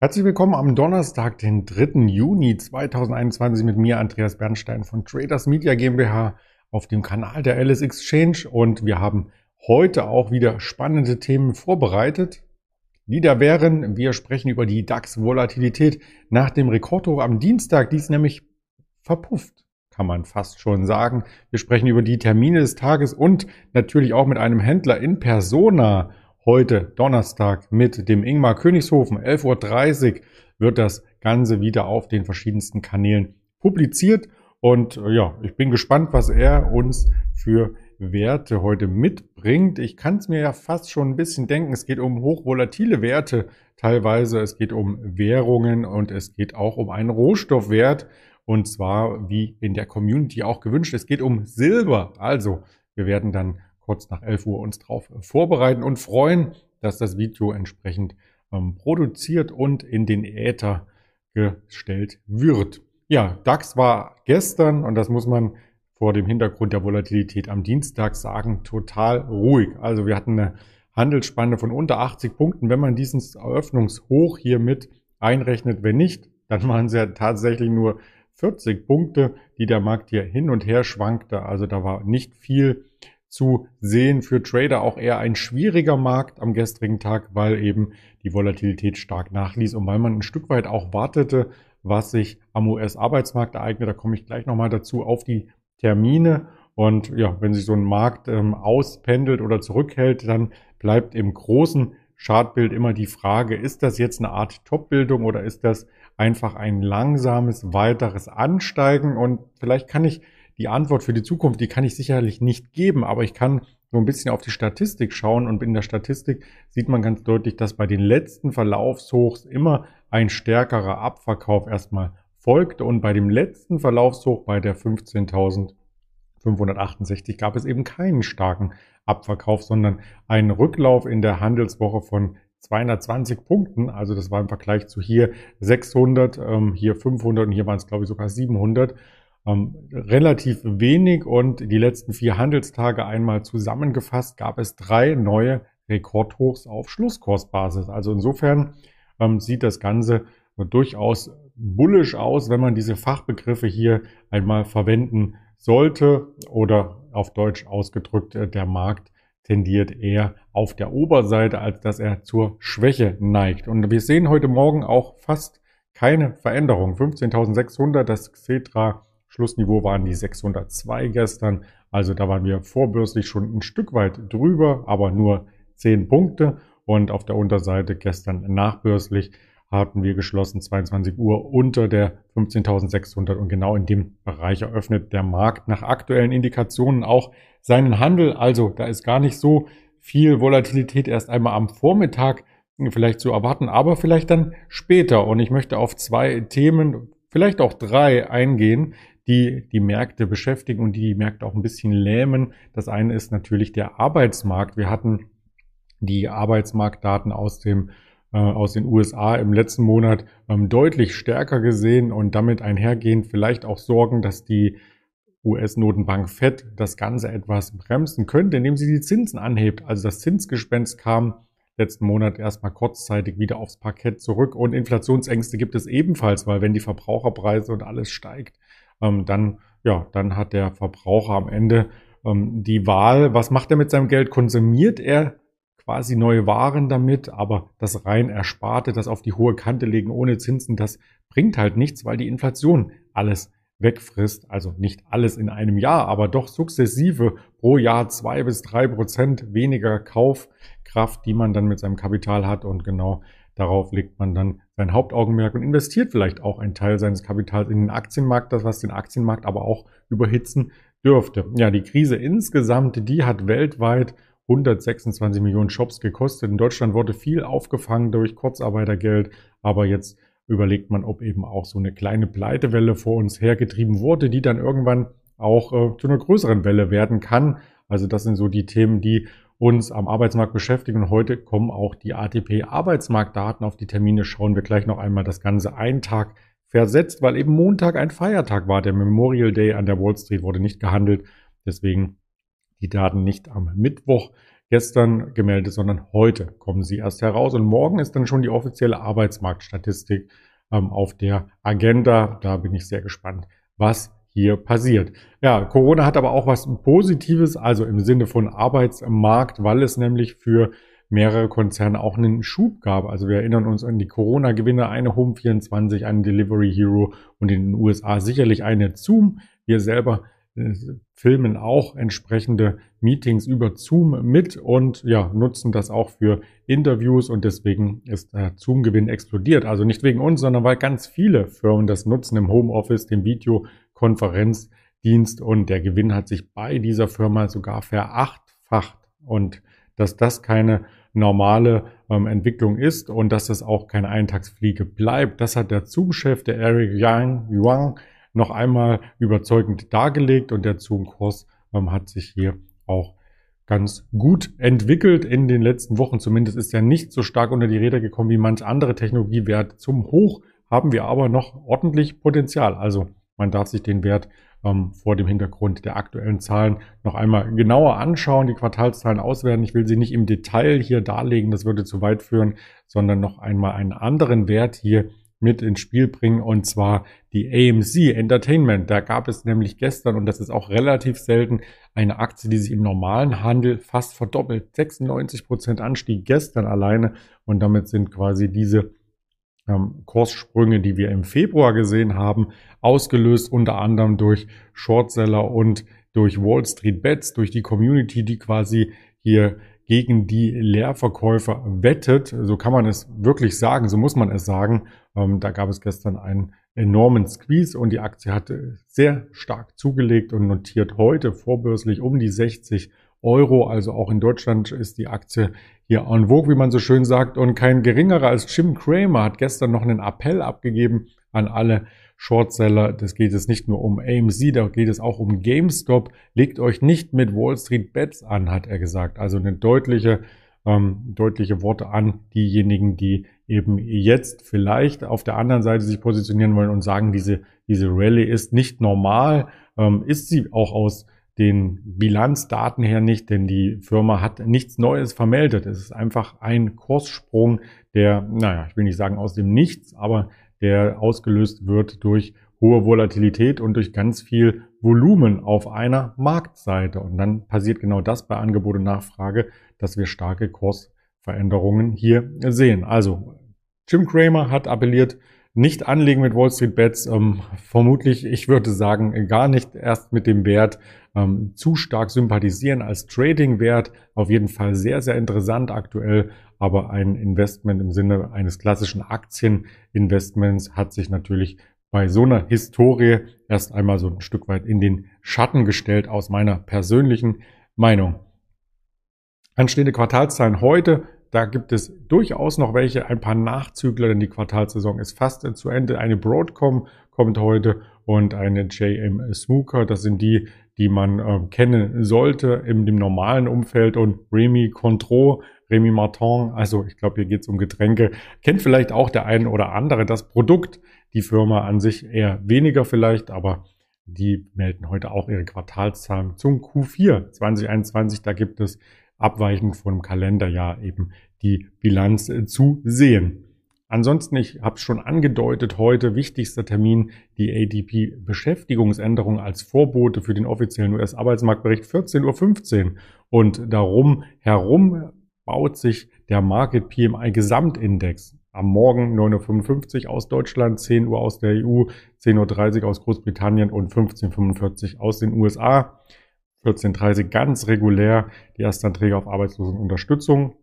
Herzlich willkommen am Donnerstag, den 3. Juni 2021 mit mir, Andreas Bernstein von Traders Media GmbH auf dem Kanal der Alice Exchange und wir haben heute auch wieder spannende Themen vorbereitet. Wieder wären, wir sprechen über die DAX-Volatilität nach dem Rekordhoch am Dienstag, die ist nämlich verpufft, kann man fast schon sagen. Wir sprechen über die Termine des Tages und natürlich auch mit einem Händler in Persona heute Donnerstag mit dem Ingmar Königshofen. 11.30 Uhr wird das Ganze wieder auf den verschiedensten Kanälen publiziert. Und äh, ja, ich bin gespannt, was er uns für Werte heute mitbringt. Ich kann es mir ja fast schon ein bisschen denken. Es geht um hochvolatile Werte teilweise. Es geht um Währungen und es geht auch um einen Rohstoffwert. Und zwar, wie in der Community auch gewünscht, es geht um Silber. Also, wir werden dann kurz nach 11 Uhr uns drauf vorbereiten und freuen, dass das Video entsprechend ähm, produziert und in den Äther gestellt wird. Ja, DAX war gestern, und das muss man vor dem Hintergrund der Volatilität am Dienstag sagen, total ruhig. Also wir hatten eine Handelsspanne von unter 80 Punkten. Wenn man dieses Eröffnungshoch hier mit einrechnet, wenn nicht, dann waren es ja tatsächlich nur 40 Punkte, die der Markt hier hin und her schwankte. Also da war nicht viel zu sehen. Für Trader auch eher ein schwieriger Markt am gestrigen Tag, weil eben die Volatilität stark nachließ und weil man ein Stück weit auch wartete, was sich am US-Arbeitsmarkt ereignet. Da komme ich gleich nochmal dazu auf die Termine. Und ja, wenn sich so ein Markt ähm, auspendelt oder zurückhält, dann bleibt im großen Chartbild immer die Frage, ist das jetzt eine Art Top-Bildung oder ist das einfach ein langsames weiteres Ansteigen? Und vielleicht kann ich die Antwort für die Zukunft, die kann ich sicherlich nicht geben, aber ich kann so ein bisschen auf die Statistik schauen und in der Statistik sieht man ganz deutlich, dass bei den letzten Verlaufshochs immer ein stärkerer Abverkauf erstmal folgte und bei dem letzten Verlaufshoch bei der 15.568 gab es eben keinen starken Abverkauf, sondern einen Rücklauf in der Handelswoche von 220 Punkten. Also das war im Vergleich zu hier 600, ähm, hier 500 und hier waren es glaube ich sogar 700 ähm, relativ wenig und die letzten vier Handelstage einmal zusammengefasst gab es drei neue Rekordhochs auf Schlusskursbasis. Also insofern ähm, sieht das Ganze durchaus bullisch aus, wenn man diese Fachbegriffe hier einmal verwenden sollte oder auf Deutsch ausgedrückt, äh, der Markt tendiert eher auf der Oberseite, als dass er zur Schwäche neigt. Und wir sehen heute Morgen auch fast keine Veränderung. 15.600, das Xetra Schlussniveau waren die 602 gestern. Also da waren wir vorbörslich schon ein Stück weit drüber, aber nur 10 Punkte. Und auf der Unterseite gestern nachbörslich hatten wir geschlossen 22 Uhr unter der 15.600 und genau in dem Bereich eröffnet der Markt nach aktuellen Indikationen auch seinen Handel. Also da ist gar nicht so viel Volatilität erst einmal am Vormittag vielleicht zu erwarten, aber vielleicht dann später. Und ich möchte auf zwei Themen, vielleicht auch drei eingehen, die die Märkte beschäftigen und die die Märkte auch ein bisschen lähmen. Das eine ist natürlich der Arbeitsmarkt. Wir hatten die Arbeitsmarktdaten aus dem äh, aus den USA im letzten Monat ähm, deutlich stärker gesehen und damit einhergehend vielleicht auch Sorgen, dass die US-Notenbank Fed das Ganze etwas bremsen könnte, indem sie die Zinsen anhebt. Also das Zinsgespenst kam letzten Monat erstmal kurzzeitig wieder aufs Parkett zurück und Inflationsängste gibt es ebenfalls, weil wenn die Verbraucherpreise und alles steigt, ähm, dann, ja, dann hat der Verbraucher am Ende ähm, die Wahl, was macht er mit seinem Geld? Konsumiert er quasi neue Waren damit, aber das rein Ersparte, das auf die hohe Kante legen ohne Zinsen, das bringt halt nichts, weil die Inflation alles wegfrisst. Also nicht alles in einem Jahr, aber doch sukzessive pro Jahr zwei bis drei Prozent weniger Kaufkraft, die man dann mit seinem Kapital hat. Und genau Darauf legt man dann sein Hauptaugenmerk und investiert vielleicht auch einen Teil seines Kapitals in den Aktienmarkt, das was den Aktienmarkt aber auch überhitzen dürfte. Ja, die Krise insgesamt, die hat weltweit 126 Millionen Shops gekostet. In Deutschland wurde viel aufgefangen durch Kurzarbeitergeld, aber jetzt überlegt man, ob eben auch so eine kleine Pleitewelle vor uns hergetrieben wurde, die dann irgendwann auch äh, zu einer größeren Welle werden kann. Also das sind so die Themen, die uns am Arbeitsmarkt beschäftigen. Und heute kommen auch die ATP-Arbeitsmarktdaten auf die Termine. Schauen wir gleich noch einmal das Ganze einen Tag versetzt, weil eben Montag ein Feiertag war. Der Memorial Day an der Wall Street wurde nicht gehandelt. Deswegen die Daten nicht am Mittwoch gestern gemeldet, sondern heute kommen sie erst heraus. Und morgen ist dann schon die offizielle Arbeitsmarktstatistik ähm, auf der Agenda. Da bin ich sehr gespannt, was hier passiert. Ja, Corona hat aber auch was Positives, also im Sinne von Arbeitsmarkt, weil es nämlich für mehrere Konzerne auch einen Schub gab. Also wir erinnern uns an die Corona-Gewinne, eine Home24, eine Delivery Hero und in den USA sicherlich eine Zoom. Wir selber äh, filmen auch entsprechende Meetings über Zoom mit und ja, nutzen das auch für Interviews und deswegen ist der Zoom-Gewinn explodiert. Also nicht wegen uns, sondern weil ganz viele Firmen das nutzen im Homeoffice, den Videokonferenzdienst und der Gewinn hat sich bei dieser Firma sogar verachtfacht und dass das keine normale ähm, Entwicklung ist und dass das auch keine Eintagsfliege bleibt. Das hat der Zoom-Chef, der Eric Yang Yuang, noch einmal überzeugend dargelegt und der Zoom-Kurs ähm, hat sich hier auch ganz gut entwickelt in den letzten Wochen. Zumindest ist er nicht so stark unter die Räder gekommen wie manch andere Technologiewert. Zum Hoch haben wir aber noch ordentlich Potenzial. Also man darf sich den Wert ähm, vor dem Hintergrund der aktuellen Zahlen noch einmal genauer anschauen, die Quartalszahlen auswerten. Ich will sie nicht im Detail hier darlegen, das würde zu weit führen, sondern noch einmal einen anderen Wert hier mit ins Spiel bringen und zwar die AMC Entertainment. Da gab es nämlich gestern, und das ist auch relativ selten, eine Aktie, die sich im normalen Handel fast verdoppelt. 96 Prozent Anstieg gestern alleine und damit sind quasi diese Kurssprünge, die wir im Februar gesehen haben, ausgelöst unter anderem durch Shortseller und durch Wall Street Bets, durch die Community, die quasi hier gegen die Leerverkäufer wettet. So kann man es wirklich sagen, so muss man es sagen. Ähm, da gab es gestern einen enormen Squeeze und die Aktie hatte sehr stark zugelegt und notiert heute vorbörslich um die 60 Euro. Also auch in Deutschland ist die Aktie hier en vogue, wie man so schön sagt. Und kein geringerer als Jim Cramer hat gestern noch einen Appell abgegeben an alle Shortseller. Das geht es nicht nur um AMC, da geht es auch um GameStop. Legt euch nicht mit Wall Street Bets an, hat er gesagt. Also eine deutliche, ähm, deutliche Worte an diejenigen, die eben jetzt vielleicht auf der anderen Seite sich positionieren wollen und sagen, diese, diese Rallye ist nicht normal. Ähm, ist sie auch aus den Bilanzdaten her nicht, denn die Firma hat nichts Neues vermeldet. Es ist einfach ein Kurssprung, der, naja, ich will nicht sagen aus dem Nichts, aber der ausgelöst wird durch hohe Volatilität und durch ganz viel Volumen auf einer Marktseite. Und dann passiert genau das bei Angebot und Nachfrage, dass wir starke Kursveränderungen hier sehen. Also Jim Cramer hat appelliert, nicht anlegen mit Wall Street Bets. Ähm, vermutlich, ich würde sagen, gar nicht erst mit dem Wert ähm, zu stark sympathisieren als Trading-Wert. Auf jeden Fall sehr, sehr interessant aktuell. Aber ein Investment im Sinne eines klassischen Aktieninvestments hat sich natürlich bei so einer Historie erst einmal so ein Stück weit in den Schatten gestellt aus meiner persönlichen Meinung. Anstehende Quartalszahlen heute da gibt es durchaus noch welche, ein paar Nachzügler, denn die Quartalsaison ist fast zu Ende. Eine Broadcom kommt heute und eine JM Smooker. Das sind die, die man äh, kennen sollte in dem normalen Umfeld. Und Remy Contro, Remy Martin, also ich glaube, hier geht es um Getränke. Kennt vielleicht auch der eine oder andere das Produkt, die Firma an sich eher weniger vielleicht, aber die melden heute auch ihre Quartalszahlen zum Q4 2021. Da gibt es abweichend vom Kalenderjahr eben die Bilanz äh, zu sehen. Ansonsten, ich habe schon angedeutet, heute wichtigster Termin, die ADP-Beschäftigungsänderung als Vorbote für den offiziellen US-Arbeitsmarktbericht 14.15 Uhr. Und darum herum baut sich der Market PMI Gesamtindex. Am Morgen 9.55 Uhr aus Deutschland, 10 Uhr aus der EU, 10.30 Uhr aus Großbritannien und 15.45 Uhr aus den USA. 14.30 ganz regulär die Erstanträge auf Arbeitslosenunterstützung.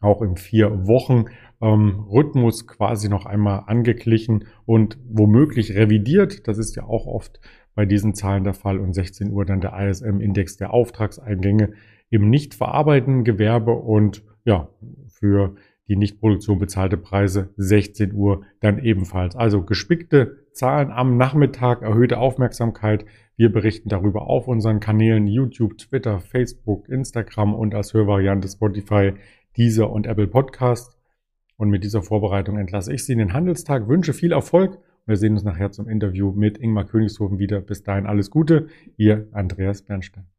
Auch im vier Wochen ähm, Rhythmus quasi noch einmal angeglichen und womöglich revidiert. Das ist ja auch oft bei diesen Zahlen der Fall. Und 16 Uhr dann der ISM-Index der Auftragseingänge im nicht verarbeitenden Gewerbe und ja, für die Nichtproduktion bezahlte Preise 16 Uhr dann ebenfalls. Also gespickte Zahlen am Nachmittag, erhöhte Aufmerksamkeit. Wir berichten darüber auf unseren Kanälen YouTube, Twitter, Facebook, Instagram und als Hörvariante Spotify, Deezer und Apple Podcast. Und mit dieser Vorbereitung entlasse ich Sie in den Handelstag, wünsche viel Erfolg. Wir sehen uns nachher zum Interview mit Ingmar Königshofen wieder. Bis dahin alles Gute. Ihr Andreas Bernstein.